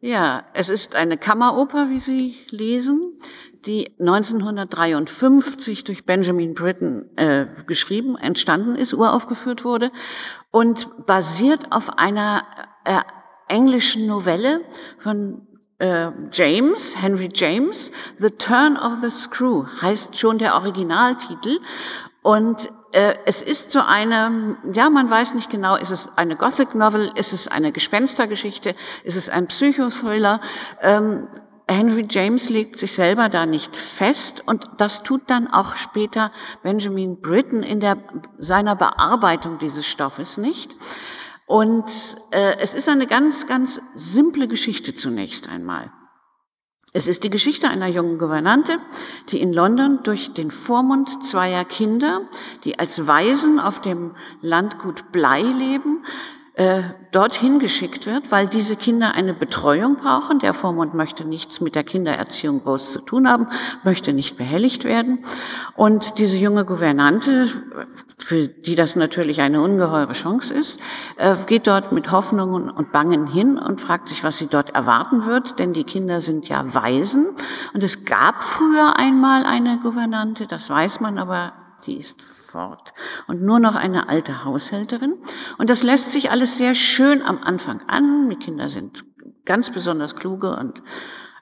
Ja, es ist eine Kammeroper, wie Sie lesen, die 1953 durch Benjamin Britten äh, geschrieben, entstanden ist, uraufgeführt wurde und basiert auf einer äh, englischen Novelle von äh, James, Henry James, The Turn of the Screw heißt schon der Originaltitel und äh, es ist so eine, ja, man weiß nicht genau, ist es eine Gothic Novel, ist es eine Gespenstergeschichte, ist es ein Psychothriller. Ähm, Henry James legt sich selber da nicht fest und das tut dann auch später Benjamin Britten in der, seiner Bearbeitung dieses Stoffes nicht. Und äh, es ist eine ganz, ganz simple Geschichte zunächst einmal. Es ist die Geschichte einer jungen Gouvernante, die in London durch den Vormund zweier Kinder, die als Waisen auf dem Landgut Blei leben, äh, dorthin geschickt wird, weil diese Kinder eine Betreuung brauchen. Der Vormund möchte nichts mit der Kindererziehung groß zu tun haben, möchte nicht behelligt werden. Und diese junge Gouvernante, für die das natürlich eine ungeheure Chance ist, äh, geht dort mit Hoffnungen und Bangen hin und fragt sich, was sie dort erwarten wird, denn die Kinder sind ja Waisen. Und es gab früher einmal eine Gouvernante, das weiß man aber die ist fort. Und nur noch eine alte Haushälterin. Und das lässt sich alles sehr schön am Anfang an. Die Kinder sind ganz besonders kluge und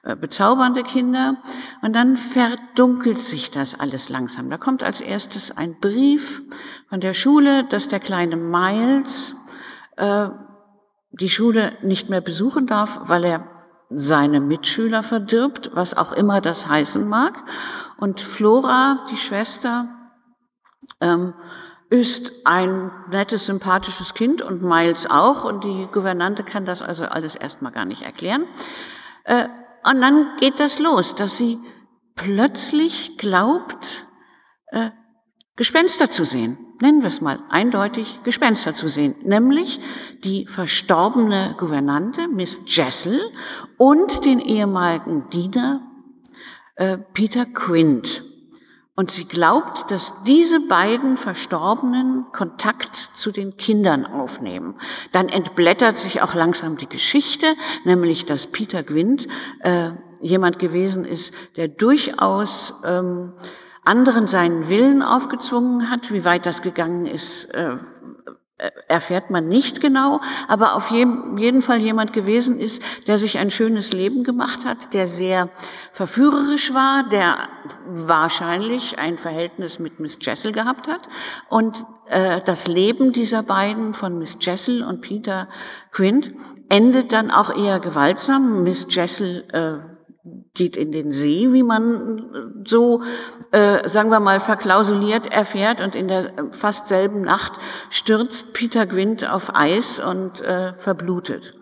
äh, bezaubernde Kinder. Und dann verdunkelt sich das alles langsam. Da kommt als erstes ein Brief von der Schule, dass der kleine Miles äh, die Schule nicht mehr besuchen darf, weil er seine Mitschüler verdirbt, was auch immer das heißen mag. Und Flora, die Schwester, ähm, ist ein nettes, sympathisches Kind und Miles auch. Und die Gouvernante kann das also alles erstmal gar nicht erklären. Äh, und dann geht das los, dass sie plötzlich glaubt, äh, Gespenster zu sehen. Nennen wir es mal eindeutig Gespenster zu sehen. Nämlich die verstorbene Gouvernante, Miss Jessel, und den ehemaligen Diener äh, Peter Quint. Und sie glaubt, dass diese beiden Verstorbenen Kontakt zu den Kindern aufnehmen. Dann entblättert sich auch langsam die Geschichte, nämlich dass Peter Gwint äh, jemand gewesen ist, der durchaus ähm, anderen seinen Willen aufgezwungen hat. Wie weit das gegangen ist, äh, erfährt man nicht genau, aber auf jeden Fall jemand gewesen ist, der sich ein schönes Leben gemacht hat, der sehr verführerisch war, der wahrscheinlich ein Verhältnis mit Miss Jessel gehabt hat. Und äh, das Leben dieser beiden von Miss Jessel und Peter Quint endet dann auch eher gewaltsam. Miss Jessel äh, geht in den See, wie man so, äh, sagen wir mal, verklausuliert erfährt. Und in der fast selben Nacht stürzt Peter Gwint auf Eis und äh, verblutet.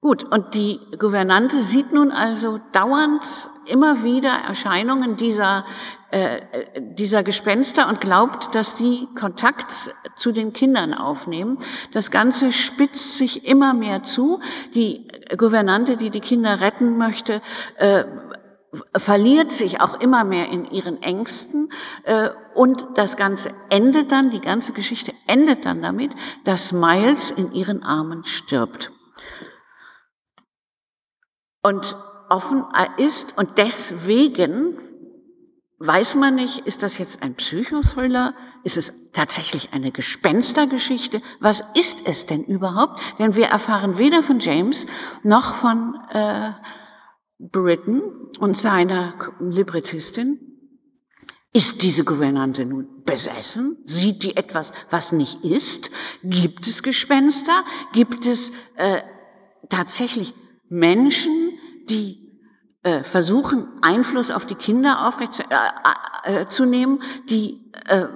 Gut, und die Gouvernante sieht nun also dauernd immer wieder Erscheinungen dieser, äh, dieser Gespenster und glaubt, dass die Kontakt zu den Kindern aufnehmen. Das Ganze spitzt sich immer mehr zu. Die Gouvernante, die die Kinder retten möchte, äh, verliert sich auch immer mehr in ihren Ängsten äh, und das Ganze endet dann, die ganze Geschichte endet dann damit, dass Miles in ihren Armen stirbt. Und offen ist und deswegen weiß man nicht, ist das jetzt ein Psychothriller? Ist es tatsächlich eine Gespenstergeschichte? Was ist es denn überhaupt? Denn wir erfahren weder von James noch von äh, Britton und seiner Librettistin. Ist diese Gouvernante nun besessen? Sieht die etwas, was nicht ist? Gibt es Gespenster? Gibt es äh, tatsächlich Menschen, die äh, versuchen, Einfluss auf die Kinder aufrechtzunehmen, äh, äh, die äh,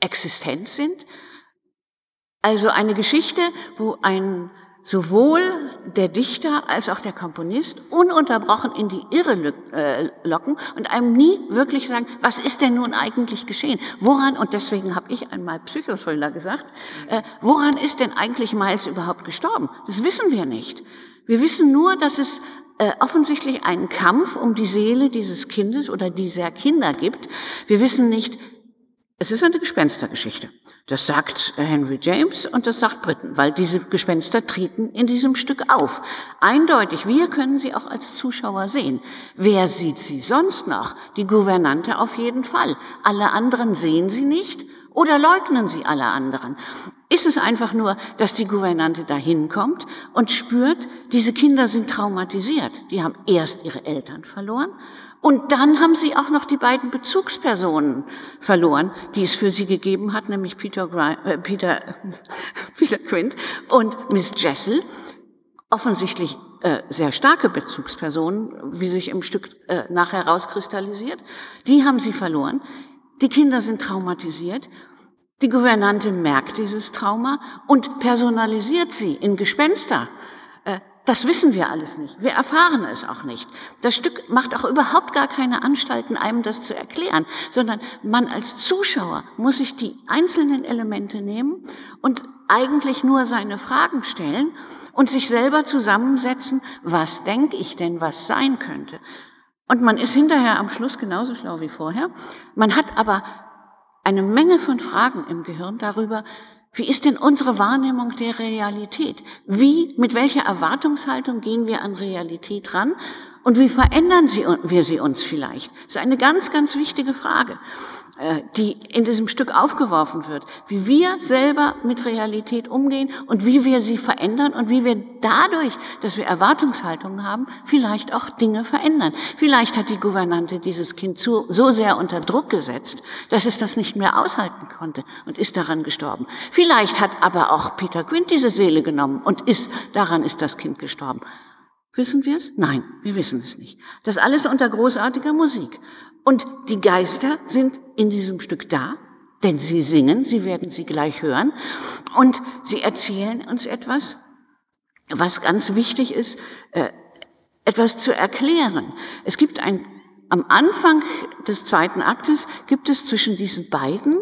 existent sind. Also eine Geschichte, wo ein sowohl der Dichter als auch der Komponist ununterbrochen in die Irre äh, locken und einem nie wirklich sagen, was ist denn nun eigentlich geschehen? Woran, und deswegen habe ich einmal Psychothriller gesagt, äh, woran ist denn eigentlich Miles überhaupt gestorben? Das wissen wir nicht. Wir wissen nur, dass es äh, offensichtlich einen Kampf um die Seele dieses Kindes oder dieser Kinder gibt. Wir wissen nicht, es ist eine Gespenstergeschichte. Das sagt Henry James und das sagt Britten, weil diese Gespenster treten in diesem Stück auf. Eindeutig, wir können sie auch als Zuschauer sehen. Wer sieht sie sonst noch? Die Gouvernante auf jeden Fall. Alle anderen sehen sie nicht oder leugnen sie alle anderen? Ist es einfach nur, dass die Gouvernante dahin kommt und spürt, diese Kinder sind traumatisiert. Die haben erst ihre Eltern verloren und dann haben sie auch noch die beiden Bezugspersonen verloren, die es für sie gegeben hat, nämlich Peter, äh, Peter, Peter Quint und Miss Jessel. Offensichtlich äh, sehr starke Bezugspersonen, wie sich im Stück äh, nachher rauskristallisiert. Die haben sie verloren. Die Kinder sind traumatisiert. Die Gouvernante merkt dieses Trauma und personalisiert sie in Gespenster. Das wissen wir alles nicht. Wir erfahren es auch nicht. Das Stück macht auch überhaupt gar keine Anstalten, einem das zu erklären, sondern man als Zuschauer muss sich die einzelnen Elemente nehmen und eigentlich nur seine Fragen stellen und sich selber zusammensetzen, was denke ich denn, was sein könnte. Und man ist hinterher am Schluss genauso schlau wie vorher. Man hat aber eine Menge von Fragen im Gehirn darüber, wie ist denn unsere Wahrnehmung der Realität? Wie, mit welcher Erwartungshaltung gehen wir an Realität ran? Und wie verändern sie, wir sie uns vielleicht? Das ist eine ganz, ganz wichtige Frage. Äh, die in diesem Stück aufgeworfen wird, wie wir selber mit Realität umgehen und wie wir sie verändern und wie wir dadurch, dass wir Erwartungshaltungen haben, vielleicht auch Dinge verändern. Vielleicht hat die Gouvernante dieses Kind so, so sehr unter Druck gesetzt, dass es das nicht mehr aushalten konnte und ist daran gestorben. Vielleicht hat aber auch Peter Quint diese Seele genommen und ist, daran ist das Kind gestorben. Wissen wir es? Nein, wir wissen es nicht. Das alles unter großartiger Musik. Und die Geister sind in diesem Stück da, denn sie singen, sie werden sie gleich hören, und sie erzählen uns etwas, was ganz wichtig ist, äh, etwas zu erklären. Es gibt ein, am Anfang des zweiten Aktes gibt es zwischen diesen beiden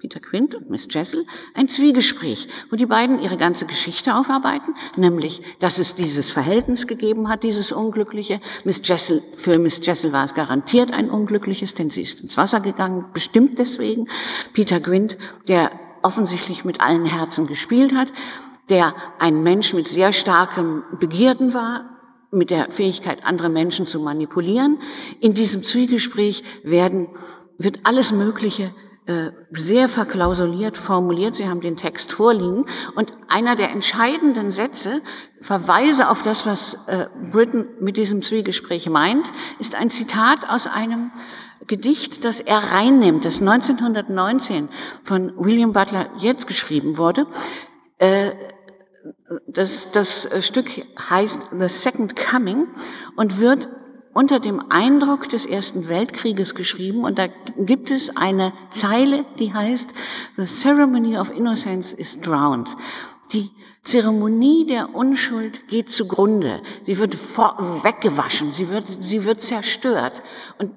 Peter Quint und Miss Jessel, ein Zwiegespräch, wo die beiden ihre ganze Geschichte aufarbeiten, nämlich, dass es dieses Verhältnis gegeben hat, dieses Unglückliche. Miss Jessel, für Miss Jessel war es garantiert ein Unglückliches, denn sie ist ins Wasser gegangen, bestimmt deswegen. Peter Quint, der offensichtlich mit allen Herzen gespielt hat, der ein Mensch mit sehr starkem Begierden war, mit der Fähigkeit, andere Menschen zu manipulieren. In diesem Zwiegespräch werden, wird alles Mögliche sehr verklausuliert formuliert. Sie haben den Text vorliegen. Und einer der entscheidenden Sätze, Verweise auf das, was äh, Britain mit diesem Zwiegespräch meint, ist ein Zitat aus einem Gedicht, das er reinnimmt, das 1919 von William Butler jetzt geschrieben wurde. Äh, das, das Stück heißt The Second Coming und wird unter dem Eindruck des Ersten Weltkrieges geschrieben und da gibt es eine Zeile, die heißt The Ceremony of Innocence is drowned. Die Zeremonie der Unschuld geht zugrunde. Sie wird weggewaschen, sie wird, sie wird zerstört. Und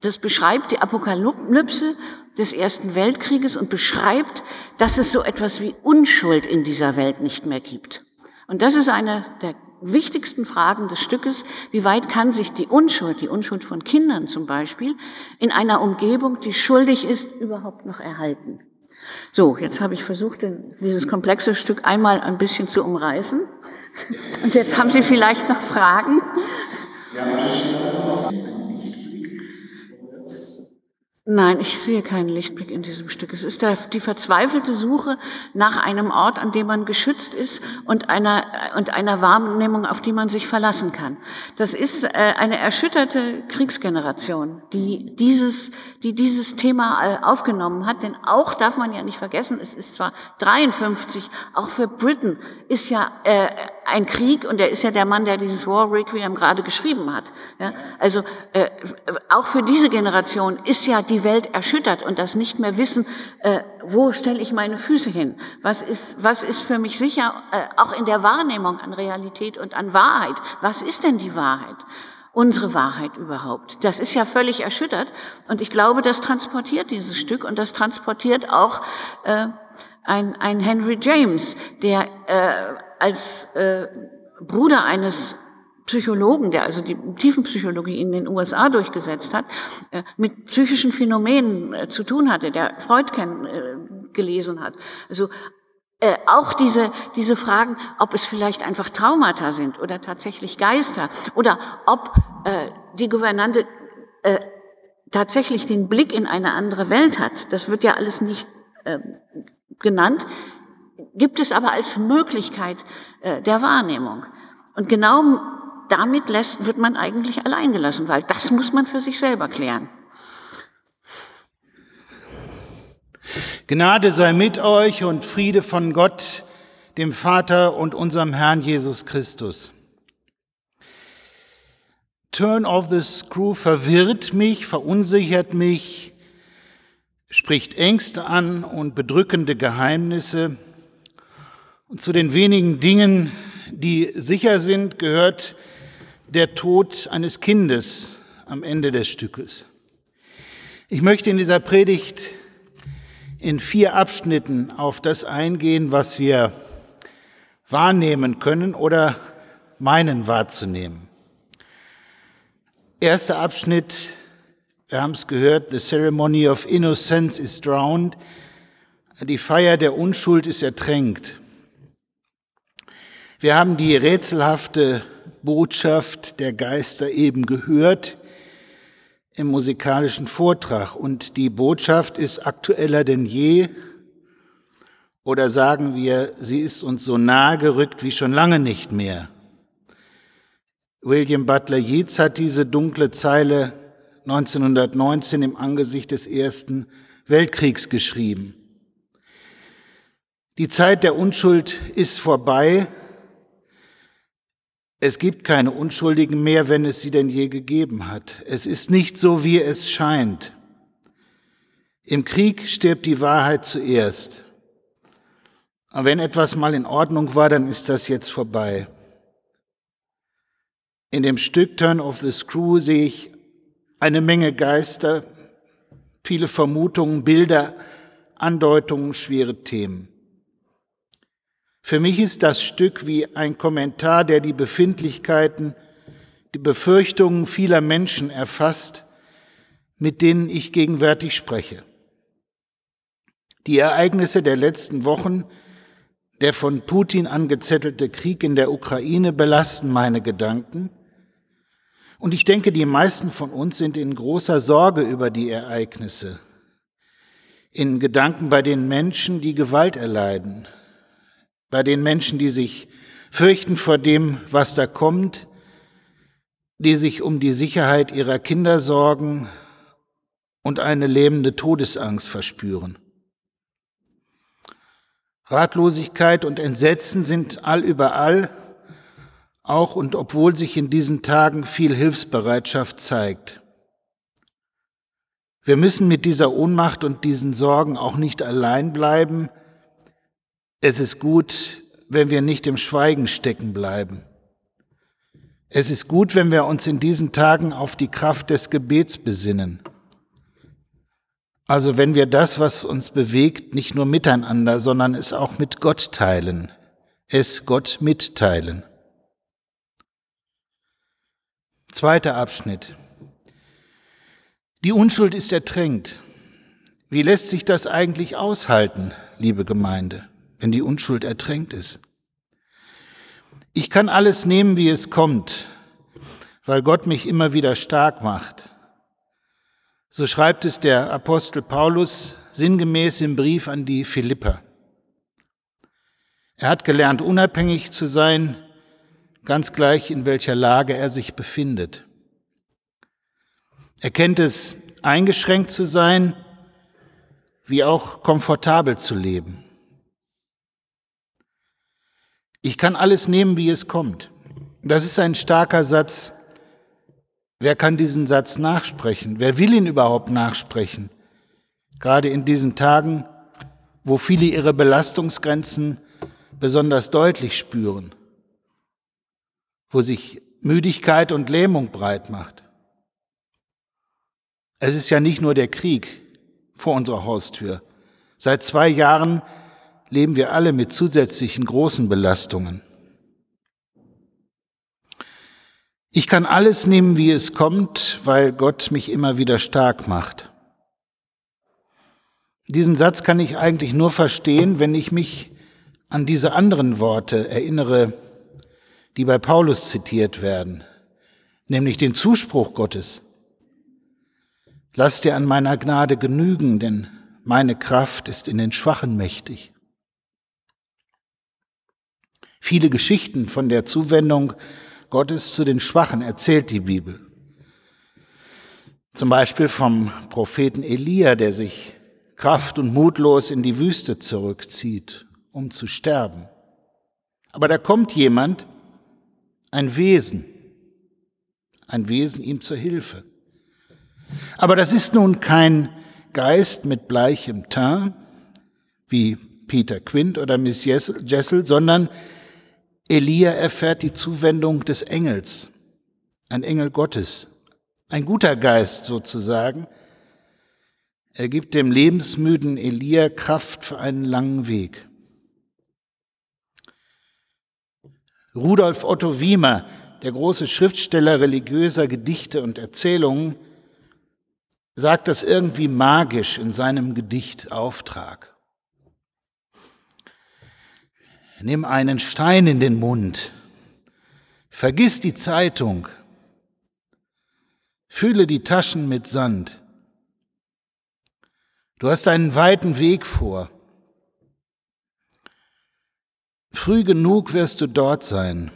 das beschreibt die Apokalypse des Ersten Weltkrieges und beschreibt, dass es so etwas wie Unschuld in dieser Welt nicht mehr gibt. Und das ist eine der wichtigsten Fragen des Stückes, wie weit kann sich die Unschuld, die Unschuld von Kindern zum Beispiel, in einer Umgebung, die schuldig ist, überhaupt noch erhalten. So, jetzt habe ich versucht, dieses komplexe Stück einmal ein bisschen zu umreißen. Und jetzt haben Sie vielleicht noch Fragen. Ja, Nein, ich sehe keinen Lichtblick in diesem Stück. Es ist die verzweifelte Suche nach einem Ort, an dem man geschützt ist und einer, und einer Wahrnehmung, auf die man sich verlassen kann. Das ist äh, eine erschütterte Kriegsgeneration, die dieses, die dieses Thema äh, aufgenommen hat. Denn auch darf man ja nicht vergessen, es ist zwar 53, auch für Britain ist ja äh, ein Krieg und er ist ja der Mann, der dieses War Requiem gerade geschrieben hat. Ja, also äh, auch für diese Generation ist ja die Welt erschüttert und das nicht mehr wissen, äh, wo stelle ich meine Füße hin? Was ist, was ist für mich sicher, äh, auch in der Wahrnehmung an Realität und an Wahrheit? Was ist denn die Wahrheit? Unsere Wahrheit überhaupt. Das ist ja völlig erschüttert und ich glaube, das transportiert dieses Stück und das transportiert auch äh, ein, ein Henry James, der äh, als äh, Bruder eines Psychologen, der also die Tiefenpsychologie in den USA durchgesetzt hat, äh, mit psychischen Phänomenen äh, zu tun hatte, der Freud kenn, äh, gelesen hat. Also äh, auch diese, diese Fragen, ob es vielleicht einfach Traumata sind oder tatsächlich Geister oder ob äh, die Gouvernante äh, tatsächlich den Blick in eine andere Welt hat, das wird ja alles nicht äh, genannt, gibt es aber als Möglichkeit äh, der Wahrnehmung. Und genau damit lässt, wird man eigentlich allein gelassen, weil das muss man für sich selber klären. Gnade sei mit euch und Friede von Gott, dem Vater und unserem Herrn Jesus Christus. Turn of the Screw verwirrt mich, verunsichert mich, spricht Ängste an und bedrückende Geheimnisse. Und zu den wenigen Dingen, die sicher sind, gehört der Tod eines Kindes am Ende des Stückes. Ich möchte in dieser Predigt in vier Abschnitten auf das eingehen, was wir wahrnehmen können oder meinen wahrzunehmen. Erster Abschnitt, wir haben es gehört, The Ceremony of Innocence is drowned. Die Feier der Unschuld ist ertränkt. Wir haben die rätselhafte Botschaft der Geister eben gehört im musikalischen Vortrag. Und die Botschaft ist aktueller denn je. Oder sagen wir, sie ist uns so nahe gerückt wie schon lange nicht mehr. William Butler Yeats hat diese dunkle Zeile 1919 im Angesicht des Ersten Weltkriegs geschrieben. Die Zeit der Unschuld ist vorbei, es gibt keine Unschuldigen mehr, wenn es sie denn je gegeben hat. Es ist nicht so, wie es scheint. Im Krieg stirbt die Wahrheit zuerst. Und wenn etwas mal in Ordnung war, dann ist das jetzt vorbei. In dem Stück Turn of the Screw sehe ich eine Menge Geister, viele Vermutungen, Bilder, Andeutungen, schwere Themen. Für mich ist das Stück wie ein Kommentar, der die Befindlichkeiten, die Befürchtungen vieler Menschen erfasst, mit denen ich gegenwärtig spreche. Die Ereignisse der letzten Wochen, der von Putin angezettelte Krieg in der Ukraine belasten meine Gedanken. Und ich denke, die meisten von uns sind in großer Sorge über die Ereignisse, in Gedanken bei den Menschen, die Gewalt erleiden, bei den Menschen, die sich fürchten vor dem, was da kommt, die sich um die Sicherheit ihrer Kinder sorgen und eine lähmende Todesangst verspüren. Ratlosigkeit und Entsetzen sind allüberall, auch und obwohl sich in diesen Tagen viel Hilfsbereitschaft zeigt. Wir müssen mit dieser Ohnmacht und diesen Sorgen auch nicht allein bleiben, es ist gut, wenn wir nicht im Schweigen stecken bleiben. Es ist gut, wenn wir uns in diesen Tagen auf die Kraft des Gebets besinnen. Also wenn wir das, was uns bewegt, nicht nur miteinander, sondern es auch mit Gott teilen, es Gott mitteilen. Zweiter Abschnitt. Die Unschuld ist ertränkt. Wie lässt sich das eigentlich aushalten, liebe Gemeinde? wenn die Unschuld ertränkt ist. Ich kann alles nehmen, wie es kommt, weil Gott mich immer wieder stark macht. So schreibt es der Apostel Paulus sinngemäß im Brief an die Philipper. Er hat gelernt, unabhängig zu sein, ganz gleich in welcher Lage er sich befindet. Er kennt es, eingeschränkt zu sein, wie auch komfortabel zu leben. Ich kann alles nehmen, wie es kommt. Das ist ein starker Satz. Wer kann diesen Satz nachsprechen? Wer will ihn überhaupt nachsprechen? Gerade in diesen Tagen, wo viele ihre Belastungsgrenzen besonders deutlich spüren, wo sich Müdigkeit und Lähmung breit macht. Es ist ja nicht nur der Krieg vor unserer Haustür. Seit zwei Jahren leben wir alle mit zusätzlichen großen Belastungen. Ich kann alles nehmen, wie es kommt, weil Gott mich immer wieder stark macht. Diesen Satz kann ich eigentlich nur verstehen, wenn ich mich an diese anderen Worte erinnere, die bei Paulus zitiert werden, nämlich den Zuspruch Gottes. Lass dir an meiner Gnade genügen, denn meine Kraft ist in den Schwachen mächtig. Viele Geschichten von der Zuwendung Gottes zu den Schwachen erzählt die Bibel. Zum Beispiel vom Propheten Elia, der sich kraft- und mutlos in die Wüste zurückzieht, um zu sterben. Aber da kommt jemand, ein Wesen, ein Wesen ihm zur Hilfe. Aber das ist nun kein Geist mit bleichem Teint, wie Peter Quint oder Miss Jessel, sondern Elia erfährt die Zuwendung des Engels, ein Engel Gottes, ein guter Geist sozusagen. Er gibt dem lebensmüden Elia Kraft für einen langen Weg. Rudolf Otto Wiemer, der große Schriftsteller religiöser Gedichte und Erzählungen, sagt das irgendwie magisch in seinem Gedicht Auftrag. Nimm einen Stein in den Mund, vergiss die Zeitung, fülle die Taschen mit Sand. Du hast einen weiten Weg vor. Früh genug wirst du dort sein.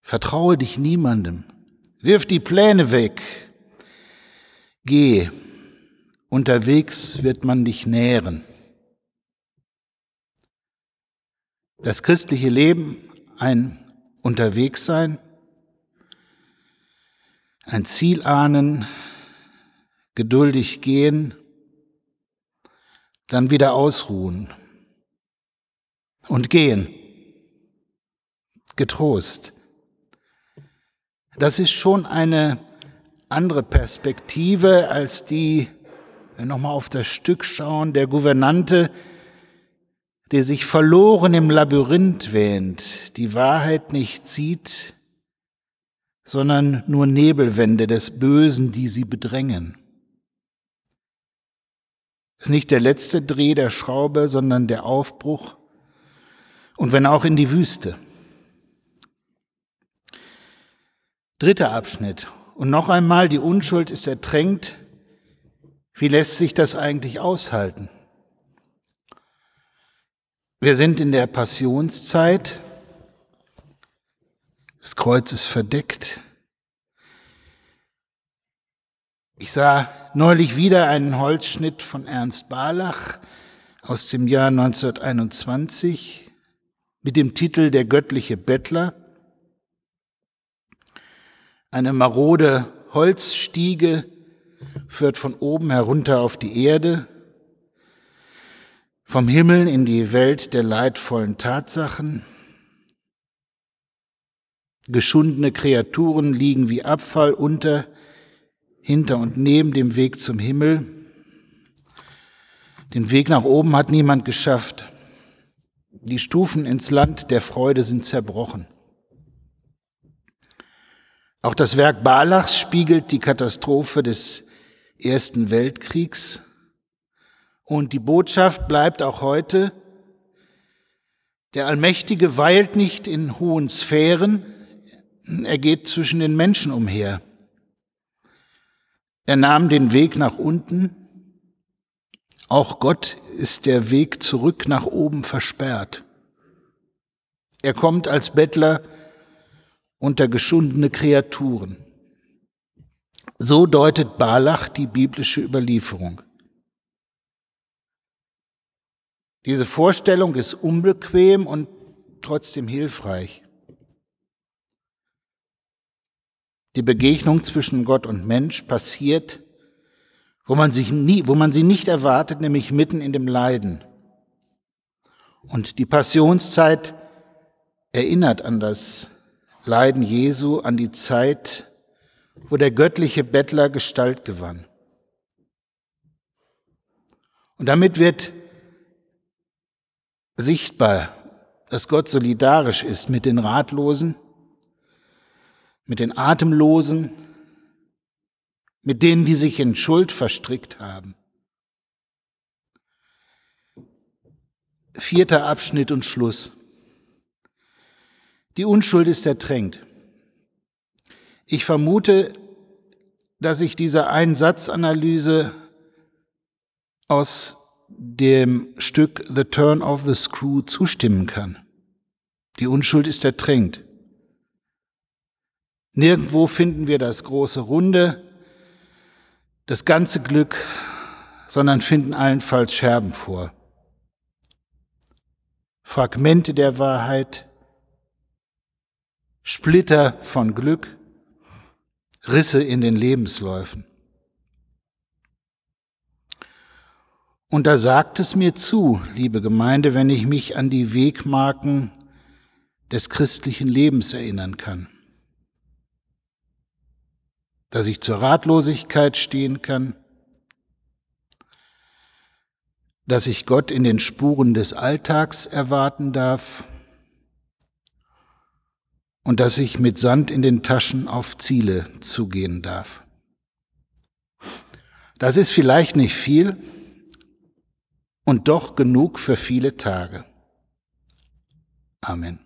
Vertraue dich niemandem. Wirf die Pläne weg. Geh. Unterwegs wird man dich nähren. Das christliche Leben ein Unterwegssein, ein Ziel ahnen, geduldig gehen, dann wieder ausruhen und gehen. Getrost. Das ist schon eine andere Perspektive als die, wenn nochmal auf das Stück schauen, der Gouvernante, der sich verloren im Labyrinth wähnt, die Wahrheit nicht sieht, sondern nur Nebelwände des Bösen, die sie bedrängen. Ist nicht der letzte Dreh der Schraube, sondern der Aufbruch und wenn auch in die Wüste. Dritter Abschnitt. Und noch einmal, die Unschuld ist ertränkt. Wie lässt sich das eigentlich aushalten? Wir sind in der Passionszeit. Das Kreuz ist verdeckt. Ich sah neulich wieder einen Holzschnitt von Ernst Barlach aus dem Jahr 1921 mit dem Titel Der göttliche Bettler. Eine marode Holzstiege führt von oben herunter auf die Erde, vom Himmel in die Welt der leidvollen Tatsachen. Geschundene Kreaturen liegen wie Abfall unter, hinter und neben dem Weg zum Himmel. Den Weg nach oben hat niemand geschafft. Die Stufen ins Land der Freude sind zerbrochen. Auch das Werk Balachs spiegelt die Katastrophe des Ersten Weltkriegs. Und die Botschaft bleibt auch heute, der Allmächtige weilt nicht in hohen Sphären, er geht zwischen den Menschen umher. Er nahm den Weg nach unten, auch Gott ist der Weg zurück nach oben versperrt. Er kommt als Bettler unter geschundene Kreaturen. So deutet Balach die biblische Überlieferung. Diese Vorstellung ist unbequem und trotzdem hilfreich. Die Begegnung zwischen Gott und Mensch passiert wo man, sich nie, wo man sie nicht erwartet, nämlich mitten in dem Leiden. Und die Passionszeit erinnert an das Leiden Jesu, an die Zeit, wo der göttliche Bettler Gestalt gewann. Und damit wird sichtbar, dass Gott solidarisch ist mit den Ratlosen, mit den Atemlosen, mit denen, die sich in Schuld verstrickt haben. vierter Abschnitt und Schluss. Die Unschuld ist ertränkt. Ich vermute, dass ich dieser Einsatzanalyse aus dem Stück The Turn of the Screw zustimmen kann. Die Unschuld ist ertränkt. Nirgendwo finden wir das große Runde, das ganze Glück, sondern finden allenfalls Scherben vor. Fragmente der Wahrheit, Splitter von Glück, Risse in den Lebensläufen. Und da sagt es mir zu, liebe Gemeinde, wenn ich mich an die Wegmarken des christlichen Lebens erinnern kann. Dass ich zur Ratlosigkeit stehen kann, dass ich Gott in den Spuren des Alltags erwarten darf und dass ich mit Sand in den Taschen auf Ziele zugehen darf. Das ist vielleicht nicht viel, und doch genug für viele Tage. Amen.